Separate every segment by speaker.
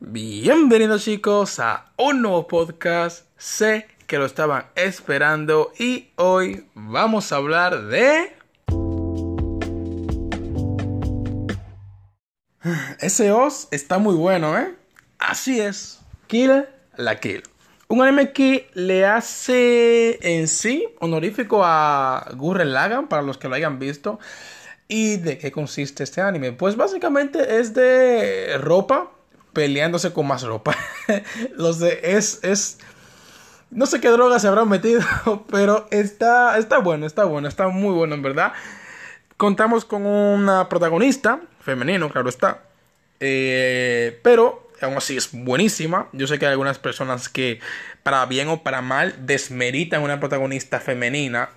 Speaker 1: Bienvenidos chicos a un nuevo podcast. Sé que lo estaban esperando y hoy vamos a hablar de... Ese os está muy bueno, ¿eh? Así es. Kill la Kill. Un anime que le hace en sí honorífico a Gurren Lagann, para los que lo hayan visto. ¿Y de qué consiste este anime? Pues básicamente es de ropa peleándose con más ropa. Los de es es no sé qué droga se habrán metido, pero está está bueno, está bueno, está muy bueno en verdad. Contamos con una protagonista femenino, claro está. Eh, pero aún así es buenísima. Yo sé que hay algunas personas que para bien o para mal desmeritan una protagonista femenina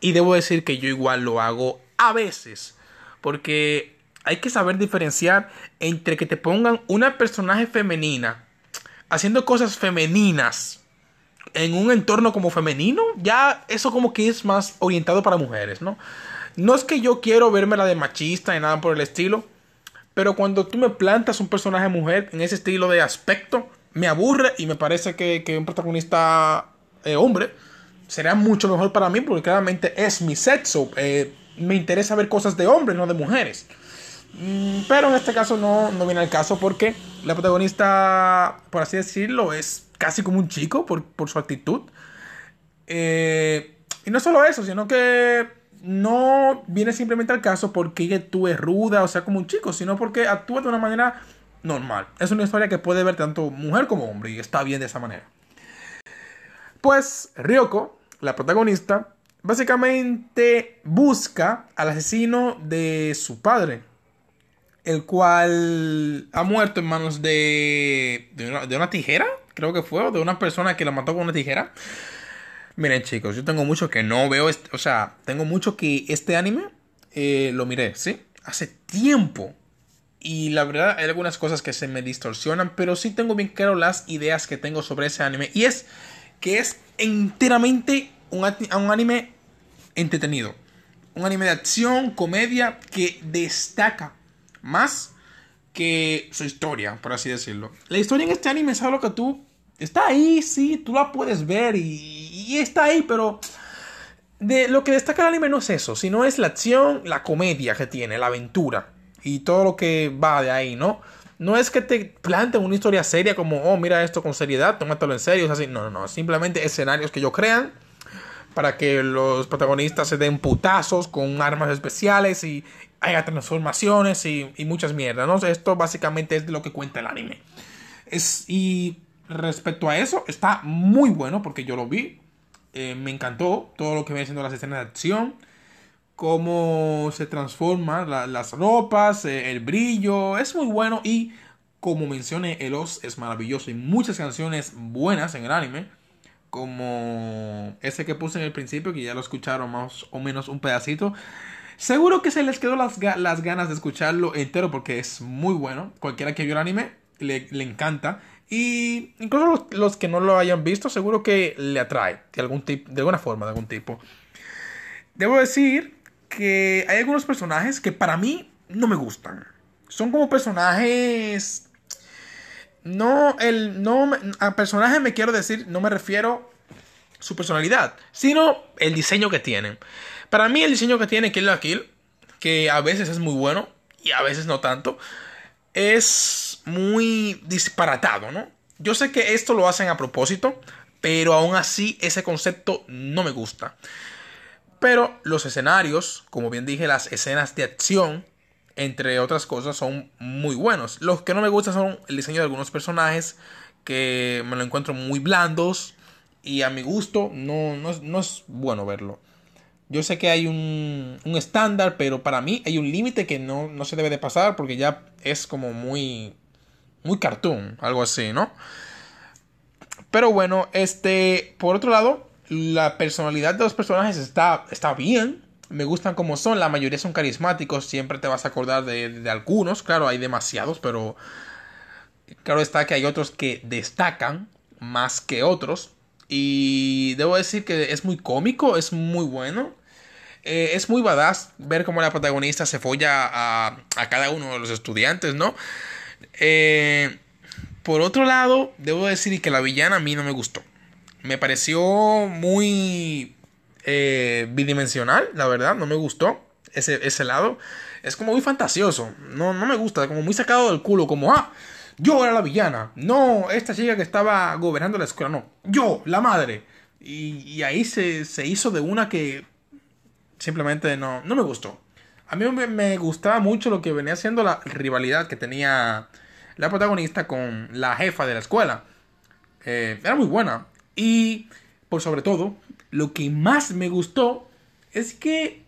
Speaker 1: y debo decir que yo igual lo hago a veces, porque hay que saber diferenciar entre que te pongan una personaje femenina haciendo cosas femeninas en un entorno como femenino, ya eso como que es más orientado para mujeres, ¿no? No es que yo quiero verme la de machista ni nada por el estilo, pero cuando tú me plantas un personaje mujer en ese estilo de aspecto, me aburre y me parece que, un protagonista eh, hombre sería mucho mejor para mí porque claramente es mi sexo. Eh, me interesa ver cosas de hombres, no de mujeres. Mm, pero en este caso no, no viene al caso porque la protagonista, por así decirlo, es casi como un chico por, su actitud. Eh, y no solo eso, sino que no viene simplemente al caso porque ella actúe ruda, o sea, como un chico, sino porque actúa de una manera normal. Es una historia que puede ver tanto mujer como hombre y está bien de esa manera. Pues Ryoko, la protagonista, básicamente busca al asesino de su padre, el cual ha muerto en manos de, de, una, tijera, creo que fue, o de una persona que la mató con una tijera. Miren chicos, yo tengo mucho que no veo, o sea, tengo mucho que este anime eh, lo miré, ¿sí? Hace tiempo. Y la verdad hay algunas cosas que se me distorsionan, pero sí tengo bien claro las ideas que tengo sobre ese anime. Y es que es enteramente un anime entretenido. Un anime de acción, comedia, que destaca más que su historia, por así decirlo. La historia en este anime es algo que tú... Está ahí, sí, tú la puedes ver y, está ahí, pero... De lo que destaca el anime no es eso, sino es la acción, la comedia que tiene, la aventura y todo lo que va de ahí, ¿no? No es que te planten una historia seria como, oh, mira esto con seriedad, tómatelo en serio, es así. No, no, no. Simplemente escenarios que ellos crean para que los protagonistas se den putazos con armas especiales y haya transformaciones y, muchas mierdas, ¿no? Esto básicamente es de lo que cuenta el anime. Es, y respecto a eso, está muy bueno porque yo lo vi. Eh, me encantó todo lo que viene siendo las escenas de acción. Cómo se transforman las ropas, eh, el brillo. Es muy bueno y como mencioné, el os es maravilloso. Y muchas canciones buenas en el anime como ese que puse en el principio, que ya lo escucharon más o menos un pedacito. Seguro que se les quedó las, las ganas de escucharlo entero porque es muy bueno. Cualquiera que vio el anime le, encanta. Y incluso los, que no lo hayan visto, seguro que le atrae de, algún tipo, de alguna forma, de algún tipo. Debo decir que hay algunos personajes que para mí no me gustan. Son como personajes no, el, no, a personaje me quiero decir, no me refiero su personalidad, sino el diseño que tienen. Para mí el diseño que tiene Kill la Kill, que a veces es muy bueno y a veces no tanto, es muy disparatado, ¿no? Yo sé que esto lo hacen a propósito, pero aún así ese concepto no me gusta. Pero los escenarios, como bien dije, las escenas de acción entre otras cosas, son muy buenos. Los que no me gustan son el diseño de algunos personajes que me lo encuentro muy blandos y a mi gusto no, no, es, bueno verlo. Yo sé que hay un, un estándar, pero para mí hay un límite que no, no, se debe de pasar porque ya es como muy, muy cartoon, algo así, ¿no? Pero bueno, este, por otro lado, la personalidad de los personajes está, está bien me gustan como son, la mayoría son carismáticos, siempre te vas a acordar de, algunos, claro, hay demasiados, pero claro está que hay otros que destacan más que otros. Y debo decir que es muy cómico, es muy bueno. Eh, es muy badass ver cómo la protagonista se folla a, a cada uno de los estudiantes, ¿no? Eh, por otro lado, debo decir que la villana a mí no me gustó. Me pareció muy eh, bidimensional, la verdad, no me gustó ese, ese lado. Es como muy fantasioso, no, no me gusta, como muy sacado del culo, como, ah, yo era la villana, no esta chica que estaba gobernando la escuela, no, yo, la madre. Y, ahí se, se, hizo de una que simplemente no, no me gustó. A mí me, gustaba mucho lo que venía siendo la rivalidad que tenía la protagonista con la jefa de la escuela. Eh, era muy buena. Y, por sobre todo, lo que más me gustó es que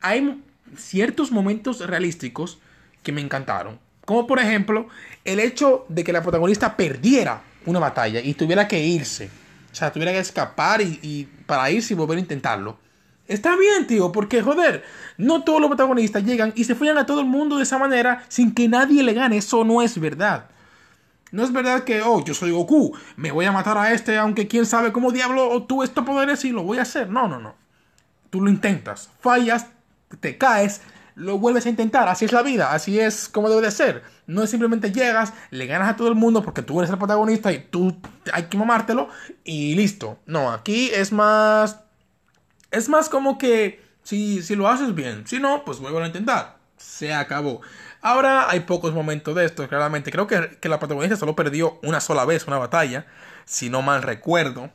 Speaker 1: hay ciertos momentos realísticos que me encantaron. Como por ejemplo, el hecho de que la protagonista perdiera una batalla y tuviera que irse. O sea, tuviera que escapar y, y para irse y volver a intentarlo. Está bien, tío, porque joder, no todos los protagonistas llegan y se follan a todo el mundo de esa manera sin que nadie le gane. Eso no es verdad. No es verdad que, oh, yo soy Goku, me voy a matar a este, aunque quién sabe cómo diablo tú estos poderes y lo voy a hacer. No, no, no. Tú lo intentas, fallas, te caes, lo vuelves a intentar. Así es la vida, así es como debe de ser. No es simplemente llegas, le ganas a todo el mundo porque tú eres el protagonista y tú hay que mamártelo y listo. No, aquí es más es más como que si, si lo haces bien, si no, pues vuelvo a intentar. Se acabó. Ahora hay pocos momentos de esto, claramente. Creo que, que la protagonista solo perdió una sola vez una batalla, si no mal recuerdo.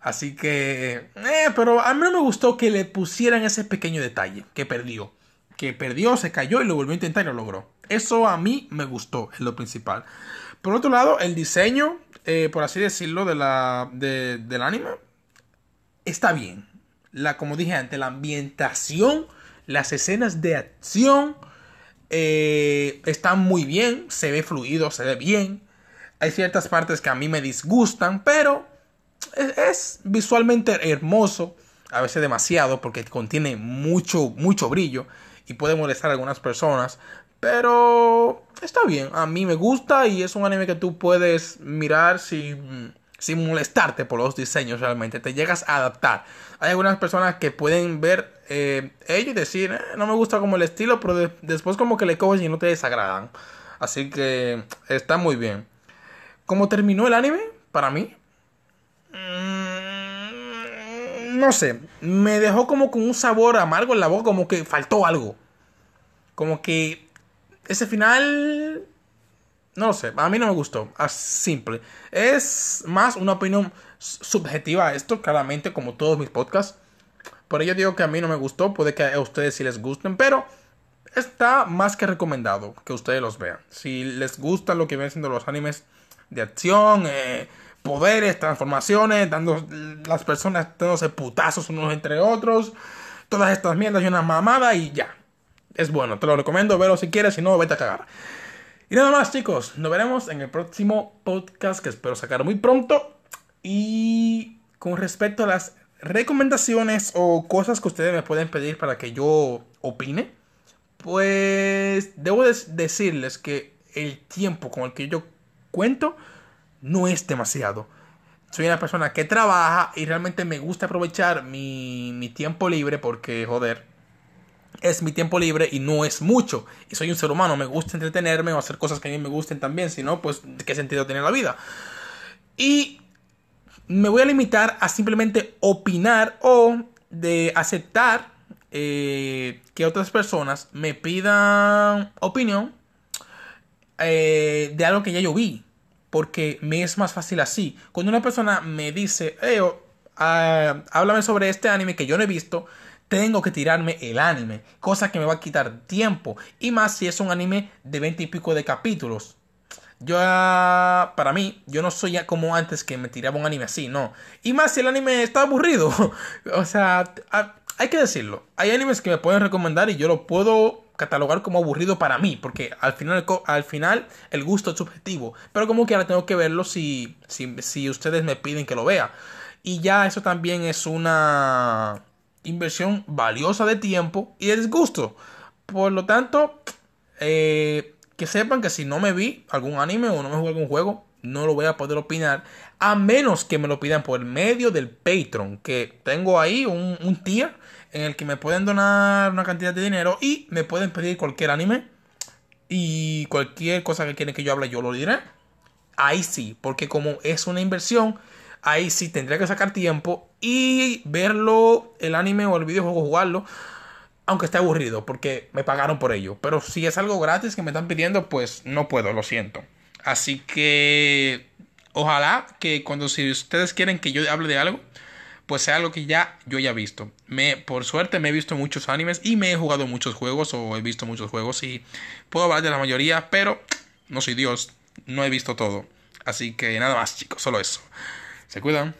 Speaker 1: Así que... Eh, pero a mí no me gustó que le pusieran ese pequeño detalle, que perdió. Que perdió, se cayó y lo volvió a intentar y lo logró. Eso a mí me gustó, es lo principal. Por otro lado, el diseño, eh, por así decirlo, de la, del anime, está bien la, como dije antes, la ambientación, las escenas de acción eh, están muy bien, se ve fluido, se ve bien. Hay ciertas partes que a mí me disgustan, pero es, visualmente hermoso, a veces demasiado, porque contiene mucho, mucho brillo y puede molestar a algunas personas. Pero está bien, a mí me gusta y es un anime que tú puedes mirar sin sin molestarte por los diseños realmente, te llegas a adaptar. Hay algunas personas que pueden ver eh, ello y decir, eh, no me gusta como el estilo, pero después como que le coges y no te desagradan. Así que está muy bien. ¿Cómo terminó el anime? Para mí. Mm, no sé, me dejó como con un sabor amargo en la boca, como que faltó algo. Como que ese final no lo sé, a mí no me gustó. Es simple. Es más una opinión subjetiva a esto, claramente, como todos mis podcasts. Por ello digo que a mí no me gustó. Puede que a ustedes sí les gusten, pero está más que recomendado que ustedes los vean. Si les gusta lo que ven siendo los animes de acción, eh, poderes, transformaciones, dando las personas dándose putazos unos entre otros, todas estas mierdas y una mamada y ya. Es bueno, te lo recomiendo, verlo si quieres, si no, vete a cagar. Y nada más, chicos. Nos veremos en el próximo podcast que espero sacar muy pronto. Y con respecto a las recomendaciones o cosas que ustedes me pueden pedir para que yo opine, pues debo decirles que el tiempo con el que yo cuento no es demasiado. Soy una persona que trabaja y realmente me gusta aprovechar mi, tiempo libre porque, joder, es mi tiempo libre y no es mucho. Y soy un ser humano, me gusta entretenerme o hacer cosas que a mí me gusten también, si no, pues qué sentido tiene la vida. Y me voy a limitar a simplemente opinar o de aceptar eh, que otras personas me pidan opinión eh, de algo que ya yo vi. Porque me es más fácil así. Cuando una persona me dice, hey, oh, ah, háblame sobre este anime que yo no he visto, tengo que tirarme el anime, cosa que me va a quitar tiempo, y más si es un anime de 20 y pico de capítulos. Yo, para mí, yo no soy como antes que me tiraba un anime así, no. Y más si el anime está aburrido. o sea, hay que decirlo. Hay animes que me pueden recomendar y yo lo puedo catalogar como aburrido para mí, porque al final, al final el gusto es subjetivo. Pero como que ahora tengo que verlo si, si, si ustedes me piden que lo vea. Y ya eso también es una inversión valiosa de tiempo y de disgusto. Por lo tanto, eh, que sepan que si no me vi algún anime o no me jugué algún juego, no lo voy a poder opinar. A menos que me lo pidan por medio del Patreon. Que tengo ahí un, un tier en el que me pueden donar una cantidad de dinero y me pueden pedir cualquier anime. Y cualquier cosa que quieren que yo hable, yo lo diré. ahí sí, porque como es una inversión, ahí sí tendría que sacar tiempo y verlo, el anime o el videojuego, jugarlo, aunque esté aburrido, porque me pagaron por ello. Pero si es algo gratis que me están pidiendo, pues no puedo, lo siento. Así que ojalá que cuando si ustedes quieren que yo hable de algo, pues sea algo que ya yo haya visto. Me, por suerte me he visto muchos animes y me he jugado muchos juegos o he visto muchos juegos y puedo hablar de la mayoría, pero no soy Dios, no he visto todo. Así que nada más chicos, solo eso. Se cuidan.